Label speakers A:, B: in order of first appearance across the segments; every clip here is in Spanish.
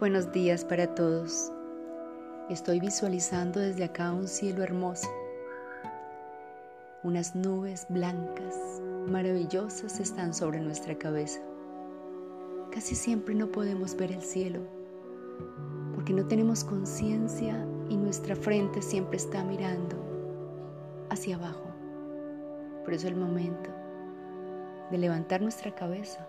A: Buenos días para todos. Estoy visualizando desde acá un cielo hermoso. Unas nubes blancas, maravillosas están sobre nuestra cabeza. Casi siempre no podemos ver el cielo porque no tenemos conciencia y nuestra frente siempre está mirando hacia abajo. Por eso el momento de levantar nuestra cabeza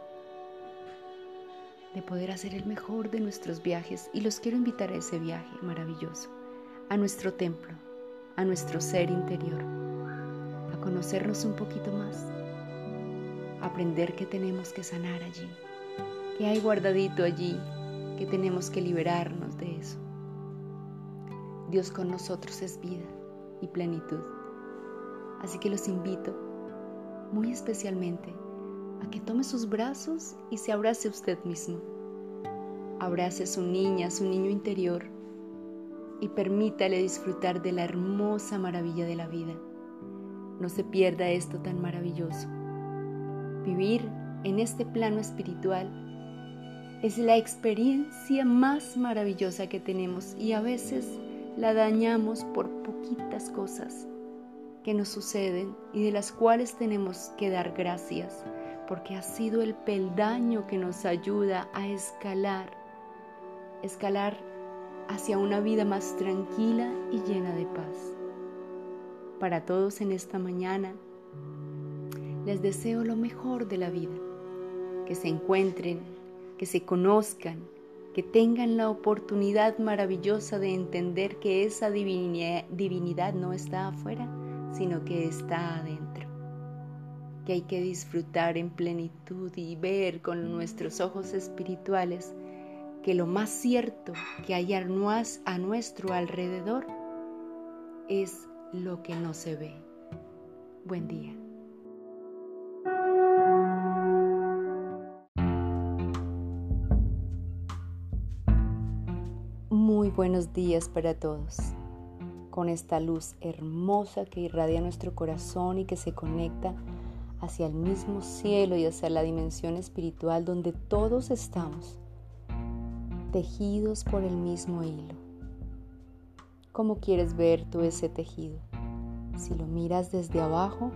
A: de poder hacer el mejor de nuestros viajes y los quiero invitar a ese viaje maravilloso, a nuestro templo, a nuestro ser interior, a conocernos un poquito más, a aprender que tenemos que sanar allí, que hay guardadito allí, que tenemos que liberarnos de eso. Dios con nosotros es vida y plenitud. Así que los invito muy especialmente a que tome sus brazos y se abrace usted mismo. Abrace a su niña, a su niño interior y permítale disfrutar de la hermosa maravilla de la vida. No se pierda esto tan maravilloso. Vivir en este plano espiritual es la experiencia más maravillosa que tenemos y a veces la dañamos por poquitas cosas que nos suceden y de las cuales tenemos que dar gracias porque ha sido el peldaño que nos ayuda a escalar, escalar hacia una vida más tranquila y llena de paz. Para todos en esta mañana, les deseo lo mejor de la vida, que se encuentren, que se conozcan, que tengan la oportunidad maravillosa de entender que esa divinidad no está afuera, sino que está adentro que hay que disfrutar en plenitud y ver con nuestros ojos espirituales que lo más cierto que hay a nuestro alrededor es lo que no se ve. Buen día. Muy buenos días para todos. Con esta luz hermosa que irradia nuestro corazón y que se conecta hacia el mismo cielo y hacia la dimensión espiritual donde todos estamos, tejidos por el mismo hilo. ¿Cómo quieres ver tú ese tejido? Si lo miras desde abajo,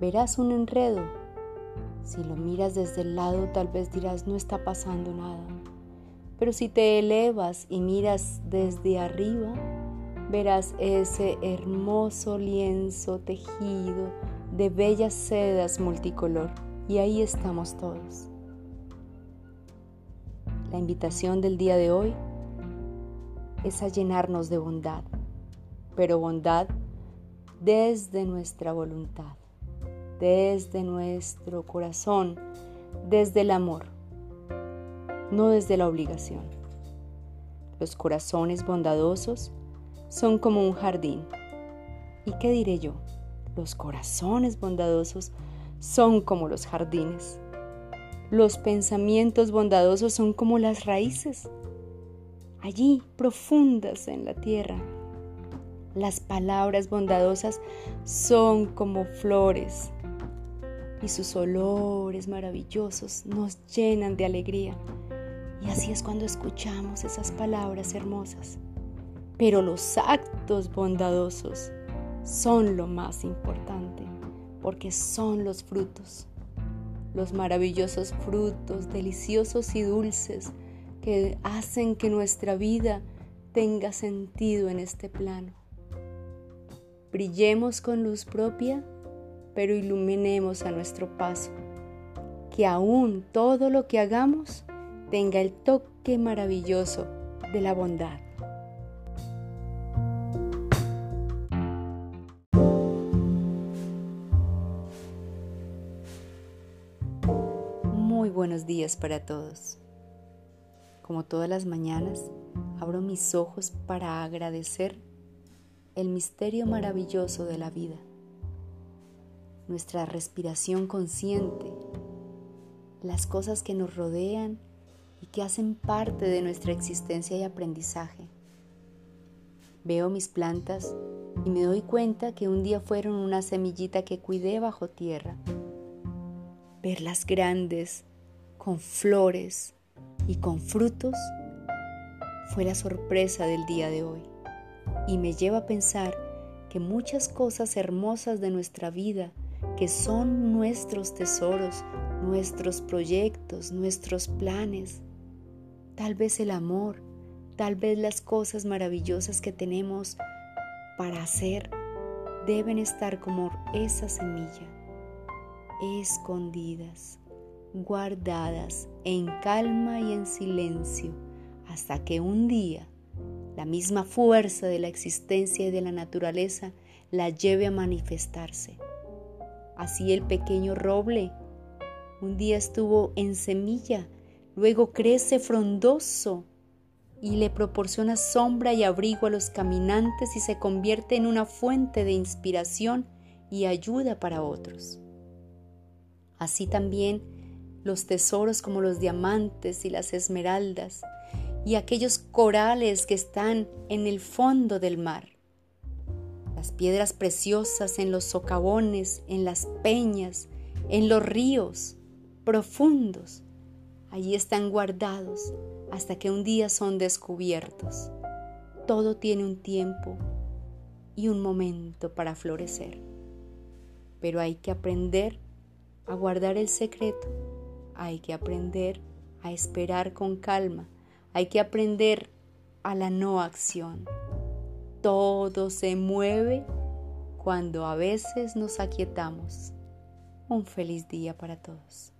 A: verás un enredo. Si lo miras desde el lado, tal vez dirás no está pasando nada. Pero si te elevas y miras desde arriba, verás ese hermoso lienzo tejido de bellas sedas multicolor y ahí estamos todos. La invitación del día de hoy es a llenarnos de bondad, pero bondad desde nuestra voluntad, desde nuestro corazón, desde el amor, no desde la obligación. Los corazones bondadosos son como un jardín. ¿Y qué diré yo? Los corazones bondadosos son como los jardines. Los pensamientos bondadosos son como las raíces, allí profundas en la tierra. Las palabras bondadosas son como flores y sus olores maravillosos nos llenan de alegría. Y así es cuando escuchamos esas palabras hermosas. Pero los actos bondadosos son lo más importante, porque son los frutos, los maravillosos frutos, deliciosos y dulces, que hacen que nuestra vida tenga sentido en este plano. Brillemos con luz propia, pero iluminemos a nuestro paso, que aún todo lo que hagamos tenga el toque maravilloso de la bondad. Buenos días para todos. Como todas las mañanas, abro mis ojos para agradecer el misterio maravilloso de la vida, nuestra respiración consciente, las cosas que nos rodean y que hacen parte de nuestra existencia y aprendizaje. Veo mis plantas y me doy cuenta que un día fueron una semillita que cuidé bajo tierra. Verlas grandes, con flores y con frutos fue la sorpresa del día de hoy. Y me lleva a pensar que muchas cosas hermosas de nuestra vida, que son nuestros tesoros, nuestros proyectos, nuestros planes, tal vez el amor, tal vez las cosas maravillosas que tenemos para hacer, deben estar como esa semilla, escondidas, guardadas en calma y en silencio, hasta que un día la misma fuerza de la existencia y de la naturaleza la lleve a manifestarse. Así el pequeño roble un día estuvo en semilla, luego crece frondoso y le proporciona sombra y abrigo a los caminantes y se convierte en una fuente de inspiración y ayuda para otros. Así también los tesoros como los diamantes y las esmeraldas y aquellos corales que están en el fondo del mar. Las piedras preciosas en los socavones, en las peñas, en los ríos profundos, allí están guardados hasta que un día son descubiertos. Todo tiene un tiempo y un momento para florecer. Pero hay que aprender a guardar el secreto, hay que aprender a esperar con calma, hay que aprender a la no acción. Todo se mueve cuando a veces nos aquietamos. Un feliz día para todos.